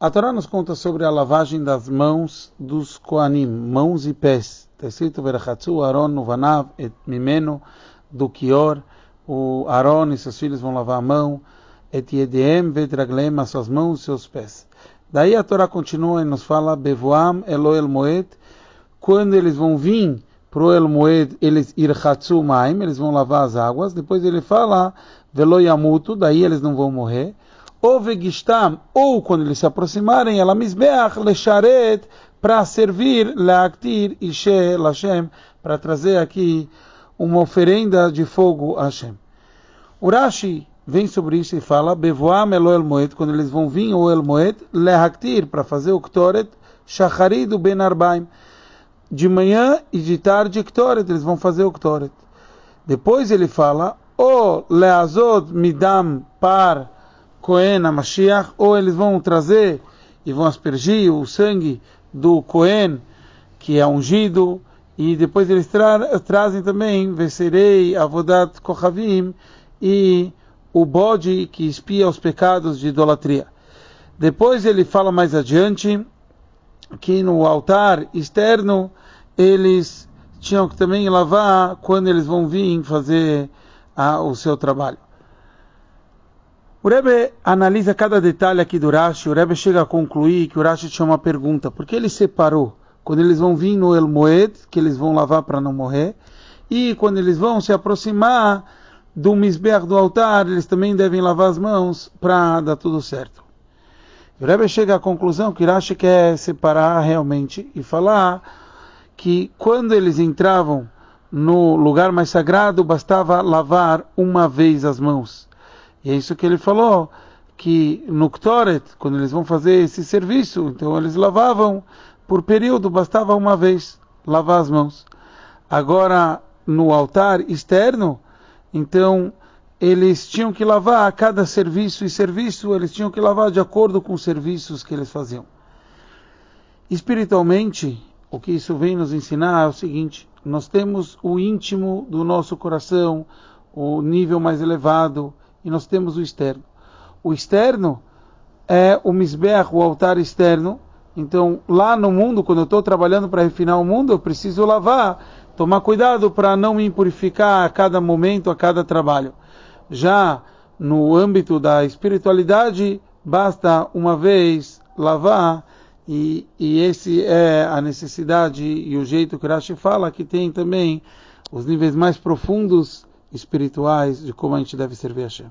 A Torá nos conta sobre a lavagem das mãos dos Koanim, mãos e pés. Está escrito Verachatsu, Aaron, Nuvanav, et Mimeno, do Kior. O Aaron e seus filhos vão lavar a mão. Et Yediem, Vedraglem, as suas mãos e seus pés. Daí a Torá continua e nos fala Bevoam, Eloel Moed, quando eles vão vir pro El Moed, eles irchatsu maim, eles vão lavar as águas. Depois ele fala Velo Yamutu, daí eles não vão morrer ou vegistam, ou quando eles se aproximarem, ela misbeach lecharet, para servir leaktir ishe lashem, para trazer aqui uma oferenda de fogo a Hashem. Urashi vem sobre isso e fala, bevoam elo moed, quando eles vão vir o el moed, leaktir, para fazer o ktoret, shacharido ben arbaim, de manhã e de tarde ktoret, eles vão fazer o ktoret. Depois ele fala, o leazot midam par Cohen a Mashiach, ou eles vão trazer e vão aspergir o sangue do Cohen, que é ungido, e depois eles tra trazem também Veserei, Avodat Kochavim e o bode que espia os pecados de idolatria. Depois ele fala mais adiante que no altar externo eles tinham que também lavar quando eles vão vir fazer ah, o seu trabalho. O Rebbe analisa cada detalhe aqui do Rashi. O Rebbe chega a concluir que o Rashi tinha uma pergunta: por que ele separou? Quando eles vão vir no El Moed, que eles vão lavar para não morrer, e quando eles vão se aproximar do Misber do altar, eles também devem lavar as mãos para dar tudo certo. O Rebbe chega à conclusão que Rashi quer separar realmente e falar que quando eles entravam no lugar mais sagrado, bastava lavar uma vez as mãos. E é isso que ele falou, que no Ktoret, quando eles vão fazer esse serviço, então eles lavavam por período, bastava uma vez lavar as mãos. Agora, no altar externo, então eles tinham que lavar a cada serviço e serviço, eles tinham que lavar de acordo com os serviços que eles faziam. Espiritualmente, o que isso vem nos ensinar é o seguinte: nós temos o íntimo do nosso coração, o nível mais elevado, e nós temos o externo. O externo é o misber, o altar externo. Então, lá no mundo, quando eu estou trabalhando para refinar o mundo, eu preciso lavar, tomar cuidado para não me impurificar a cada momento, a cada trabalho. Já no âmbito da espiritualidade, basta uma vez lavar, e, e esse é a necessidade e o jeito que Rashi fala, que tem também os níveis mais profundos espirituais de como a gente deve servir a Hashem.